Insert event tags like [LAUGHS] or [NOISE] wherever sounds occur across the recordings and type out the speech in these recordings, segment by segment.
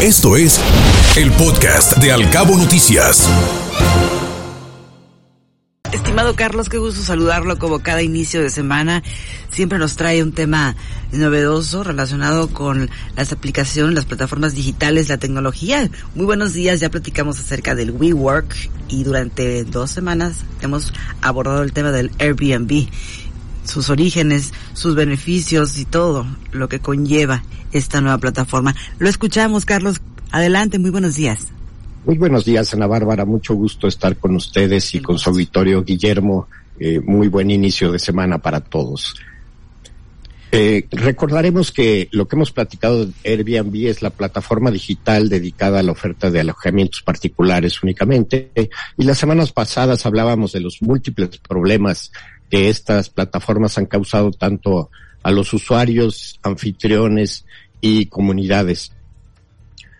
Esto es el podcast de Alcabo Noticias. Estimado Carlos, qué gusto saludarlo como cada inicio de semana. Siempre nos trae un tema novedoso relacionado con las aplicaciones, las plataformas digitales, la tecnología. Muy buenos días, ya platicamos acerca del WeWork y durante dos semanas hemos abordado el tema del Airbnb, sus orígenes, sus beneficios y todo lo que conlleva esta nueva plataforma. Lo escuchamos, Carlos. Adelante, muy buenos días. Muy buenos días, Ana Bárbara. Mucho gusto estar con ustedes y con su auditorio Guillermo. Eh, muy buen inicio de semana para todos. Eh, recordaremos que lo que hemos platicado de Airbnb es la plataforma digital dedicada a la oferta de alojamientos particulares únicamente. Y las semanas pasadas hablábamos de los múltiples problemas que estas plataformas han causado tanto a los usuarios, anfitriones y comunidades.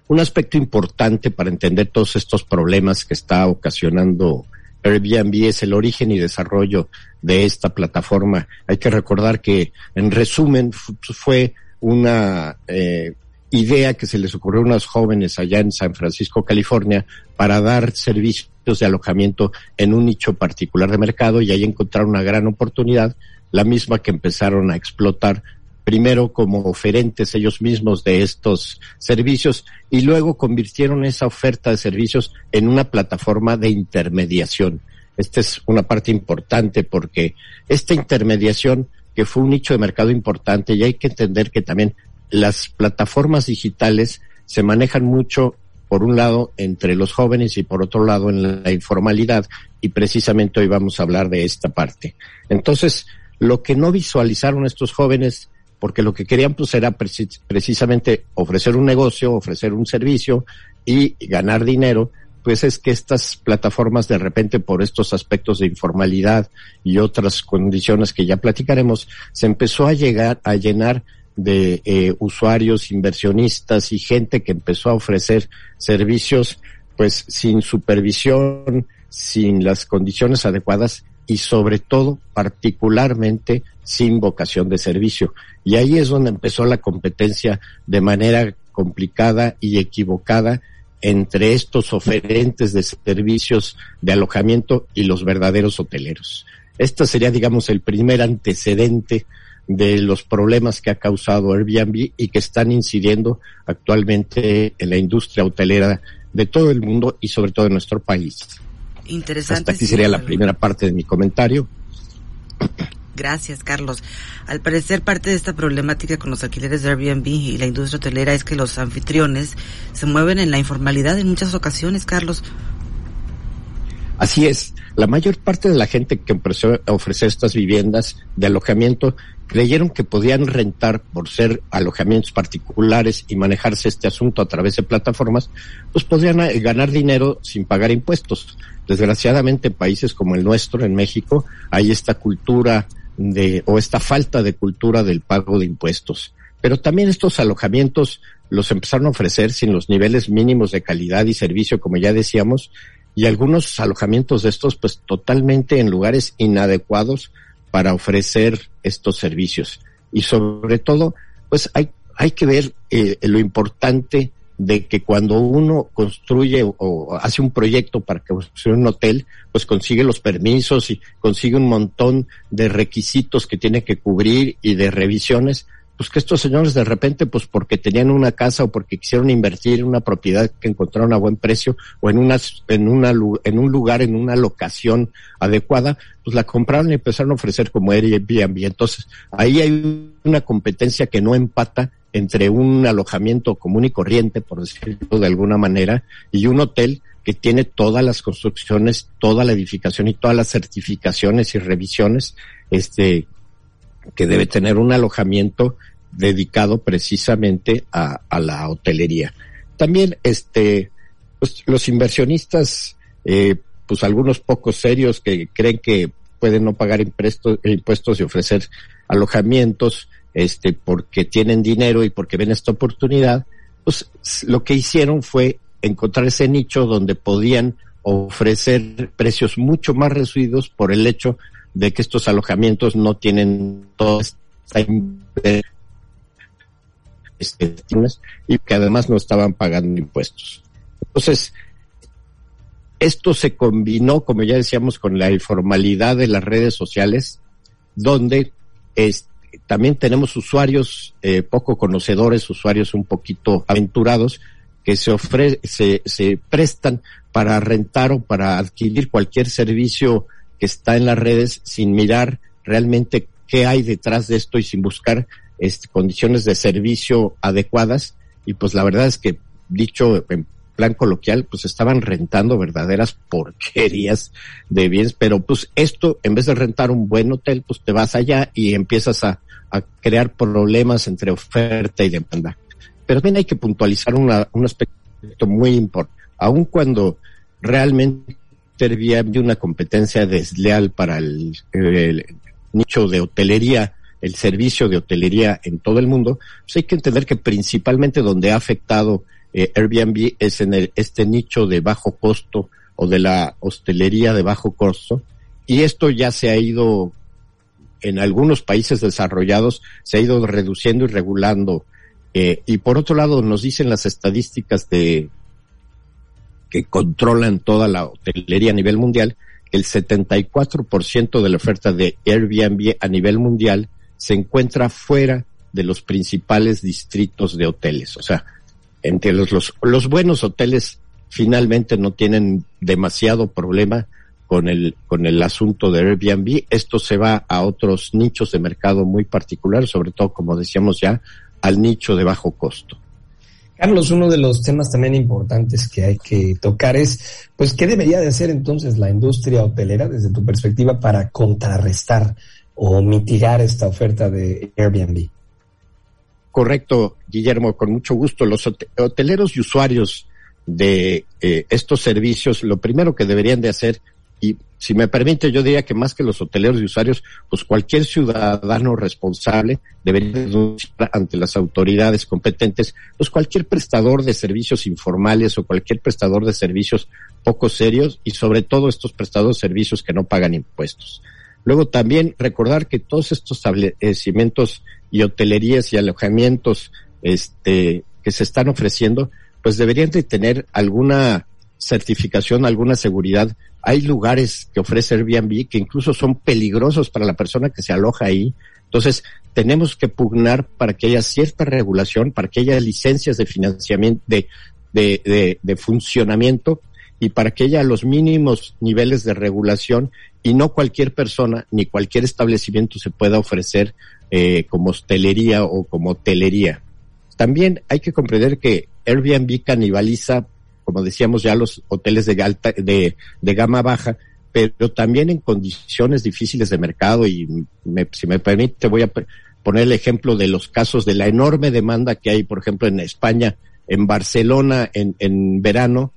Un aspecto importante para entender todos estos problemas que está ocasionando Airbnb es el origen y desarrollo de esta plataforma. Hay que recordar que, en resumen, fue una eh, idea que se les ocurrió a unos jóvenes allá en San Francisco, California, para dar servicios de alojamiento en un nicho particular de mercado y ahí encontrar una gran oportunidad, la misma que empezaron a explotar primero como oferentes ellos mismos de estos servicios y luego convirtieron esa oferta de servicios en una plataforma de intermediación. Esta es una parte importante porque esta intermediación, que fue un nicho de mercado importante, y hay que entender que también las plataformas digitales se manejan mucho, por un lado, entre los jóvenes y por otro lado, en la informalidad, y precisamente hoy vamos a hablar de esta parte. Entonces, lo que no visualizaron estos jóvenes porque lo que querían pues era precisamente ofrecer un negocio, ofrecer un servicio y ganar dinero, pues es que estas plataformas de repente por estos aspectos de informalidad y otras condiciones que ya platicaremos, se empezó a llegar a llenar de eh, usuarios, inversionistas y gente que empezó a ofrecer servicios pues sin supervisión, sin las condiciones adecuadas y sobre todo particularmente sin vocación de servicio. Y ahí es donde empezó la competencia de manera complicada y equivocada entre estos oferentes de servicios de alojamiento y los verdaderos hoteleros. Este sería, digamos, el primer antecedente de los problemas que ha causado Airbnb y que están incidiendo actualmente en la industria hotelera de todo el mundo y sobre todo en nuestro país. Interesante. Hasta aquí sería la primera parte de mi comentario. Gracias, Carlos. Al parecer, parte de esta problemática con los alquileres de Airbnb y la industria hotelera es que los anfitriones se mueven en la informalidad en muchas ocasiones, Carlos. Así es. La mayor parte de la gente que ofrecer estas viviendas de alojamiento creyeron que podían rentar por ser alojamientos particulares y manejarse este asunto a través de plataformas, pues podrían eh, ganar dinero sin pagar impuestos. Desgraciadamente en países como el nuestro, en México, hay esta cultura de, o esta falta de cultura del pago de impuestos. Pero también estos alojamientos los empezaron a ofrecer sin los niveles mínimos de calidad y servicio, como ya decíamos, y algunos alojamientos de estos, pues totalmente en lugares inadecuados para ofrecer estos servicios. Y sobre todo, pues hay, hay que ver eh, lo importante de que cuando uno construye o, hace un proyecto para que construya un hotel, pues consigue los permisos y consigue un montón de requisitos que tiene que cubrir y de revisiones, pues que estos señores de repente, pues porque tenían una casa o porque quisieron invertir en una propiedad que encontraron a buen precio o en una, en una, en un lugar, en una locación adecuada, pues la compraron y empezaron a ofrecer como Airbnb. Entonces, ahí hay una competencia que no empata entre un alojamiento común y corriente, por decirlo de alguna manera, y un hotel que tiene todas las construcciones, toda la edificación y todas las certificaciones y revisiones, este, que debe tener un alojamiento dedicado precisamente a, la hotelería. También, este, pues, los inversionistas, eh, pues algunos pocos serios que creen que pueden no pagar impuestos y ofrecer alojamientos, este, porque tienen dinero y porque ven esta oportunidad, pues lo que hicieron fue encontrar ese nicho donde podían ofrecer precios mucho más reducidos por el hecho de que estos alojamientos no tienen toda esta este, y que además no estaban pagando impuestos. Entonces, esto se combinó, como ya decíamos, con la informalidad de las redes sociales, donde también tenemos usuarios eh, poco conocedores, usuarios un poquito aventurados, que se, ofre se, se prestan para rentar o para adquirir cualquier servicio que está en las redes sin mirar realmente qué hay detrás de esto y sin buscar este, condiciones de servicio adecuadas. Y pues la verdad es que, dicho en plan coloquial, pues estaban rentando verdaderas [LAUGHS] porquerías de bienes, pero pues esto, en vez de rentar un buen hotel, pues te vas allá y empiezas a, a crear problemas entre oferta y demanda. Pero también hay que puntualizar una, un aspecto muy importante. Aun cuando realmente había una competencia desleal para el, nicho de hotelería, el servicio de hotelería en todo el mundo, pues hay que entender que principalmente donde ha afectado eh, Airbnb es en el, este nicho de bajo costo o de la hostelería de bajo costo. Y esto ya se ha ido, en algunos países desarrollados, se ha ido reduciendo y regulando. Eh, y por otro lado, nos dicen las estadísticas de que controlan toda la hotelería a nivel mundial, el 74% de la oferta de Airbnb a nivel mundial se encuentra fuera de los principales distritos de hoteles. O sea, entre los, los, buenos hoteles finalmente no tienen demasiado problema con el, con el asunto de Airbnb. Esto se va a otros nichos de mercado muy particulares, sobre todo, como decíamos ya, al nicho de bajo costo. Carlos, uno de los temas también importantes que hay que tocar es, pues, ¿qué debería de hacer entonces la industria hotelera desde tu perspectiva para contrarrestar o mitigar esta oferta de Airbnb? Correcto, Guillermo, con mucho gusto. Los hoteleros y usuarios de eh, estos servicios, lo primero que deberían de hacer y si me permite, yo diría que más que los hoteleros y usuarios, pues cualquier ciudadano responsable debería denunciar ante las autoridades competentes, pues cualquier prestador de servicios informales o cualquier prestador de servicios poco serios y sobre todo estos prestadores de servicios que no pagan impuestos. Luego también recordar que todos estos establecimientos y hotelerías y alojamientos este, que se están ofreciendo, pues deberían de tener alguna certificación, alguna seguridad hay lugares que ofrece Airbnb que incluso son peligrosos para la persona que se aloja ahí. Entonces, tenemos que pugnar para que haya cierta regulación, para que haya licencias de financiamiento, de, de, de, funcionamiento y para que haya los mínimos niveles de regulación y no cualquier persona ni cualquier establecimiento se pueda ofrecer eh, como hostelería o como hotelería. También hay que comprender que Airbnb canibaliza como decíamos ya, los hoteles de, alta, de, de gama baja, pero también en condiciones difíciles de mercado y si me permite voy a poner el ejemplo de los casos de la enorme demanda que hay, por ejemplo, en España, en Barcelona, en, en verano,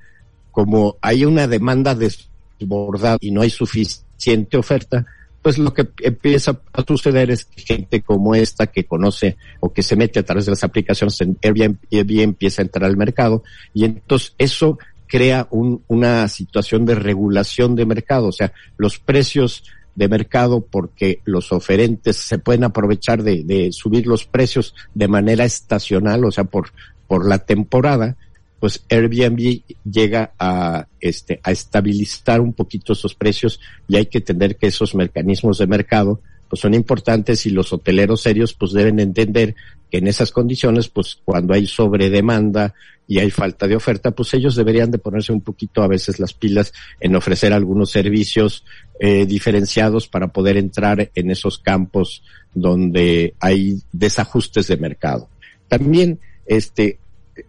como hay una demanda desbordada y no hay suficiente oferta, pues lo que empieza a suceder es que gente como esta que conoce o que se mete a través de las aplicaciones en Airbnb, empieza a entrar al mercado y entonces eso crea un, una situación de regulación de mercado, o sea, los precios de mercado porque los oferentes se pueden aprovechar de, de subir los precios de manera estacional, o sea, por, por la temporada, pues Airbnb llega a, este, a estabilizar un poquito esos precios y hay que entender que esos mecanismos de mercado pues son importantes y los hoteleros serios pues deben entender que en esas condiciones pues cuando hay sobredemanda y hay falta de oferta pues ellos deberían de ponerse un poquito a veces las pilas en ofrecer algunos servicios eh, diferenciados para poder entrar en esos campos donde hay desajustes de mercado. También este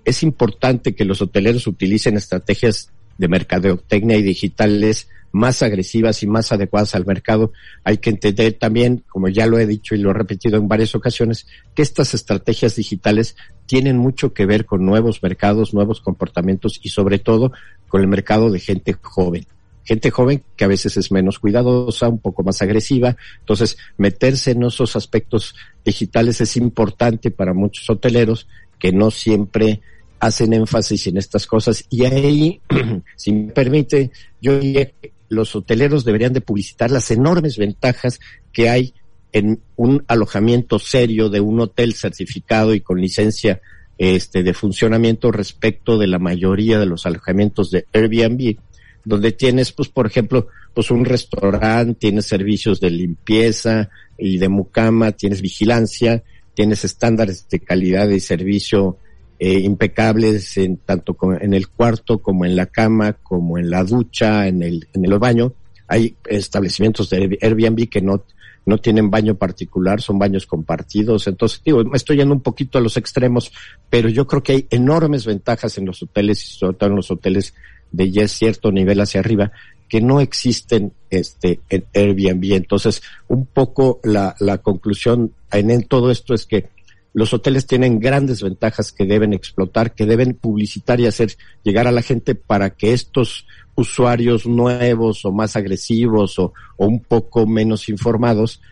es importante que los hoteleros utilicen estrategias de mercadotecnia y digitales más agresivas y más adecuadas al mercado. Hay que entender también, como ya lo he dicho y lo he repetido en varias ocasiones, que estas estrategias digitales tienen mucho que ver con nuevos mercados, nuevos comportamientos y sobre todo con el mercado de gente joven. Gente joven que a veces es menos cuidadosa, un poco más agresiva. Entonces, meterse en esos aspectos digitales es importante para muchos hoteleros que no siempre hacen énfasis en estas cosas. Y ahí, [CLEARS THROAT] si me permite, yo diría que los hoteleros deberían de publicitar las enormes ventajas que hay en un alojamiento serio de un hotel certificado y con licencia este, de funcionamiento respecto de la mayoría de los alojamientos de Airbnb, donde tienes, pues, por ejemplo, pues un restaurante, tienes servicios de limpieza y de mucama, tienes vigilancia, tienes estándares de calidad y servicio eh, impecables en tanto en el cuarto como en la cama, como en la ducha, en el, en el baño. Hay establecimientos de Airbnb que no, no tienen baño particular, son baños compartidos. Entonces, digo, me estoy yendo un poquito a los extremos, pero yo creo que hay enormes ventajas en los hoteles y sobre todo en los hoteles de ya cierto nivel hacia arriba que no existen este en Airbnb. Entonces, un poco la, la conclusión en, en todo esto es que los hoteles tienen grandes ventajas que deben explotar, que deben publicitar y hacer llegar a la gente para que estos usuarios nuevos o más agresivos o, un poco menos informados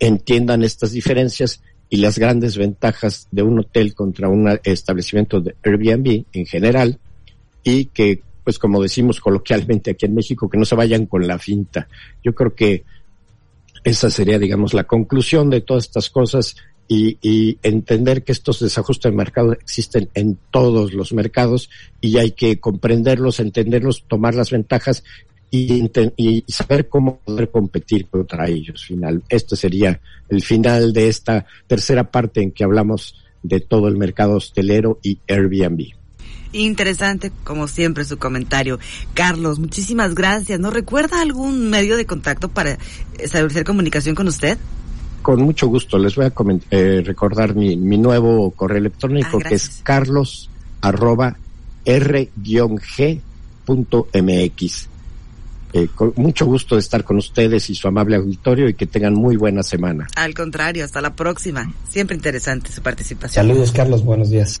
entiendan estas diferencias y las grandes ventajas de un hotel contra un establecimiento de Airbnb en general y que, pues como decimos coloquialmente aquí en México, que no se vayan con la finta. Yo creo que esa sería, digamos, la conclusión de todas estas cosas y, entender que estos desajustes de mercado existen en todos los mercados y hay que comprenderlos, entenderlos, tomar las ventajas y, y, saber cómo poder competir contra ellos. Final. Este sería el final de esta tercera parte en que hablamos de todo el mercado hostelero y Airbnb. Interesante, como siempre, su comentario. Carlos, muchísimas gracias. ¿No recuerda algún medio de contacto para establecer comunicación con usted? con mucho gusto les voy a eh, recordar mi, mi, nuevo correo electrónico ah, que es carlos arroba r-g.mx. Eh, con mucho gusto de estar con ustedes y su amable auditorio y que tengan muy buena semana. Al contrario, hasta la próxima. Siempre interesante su participación. Saludos, Carlos. Buenos días.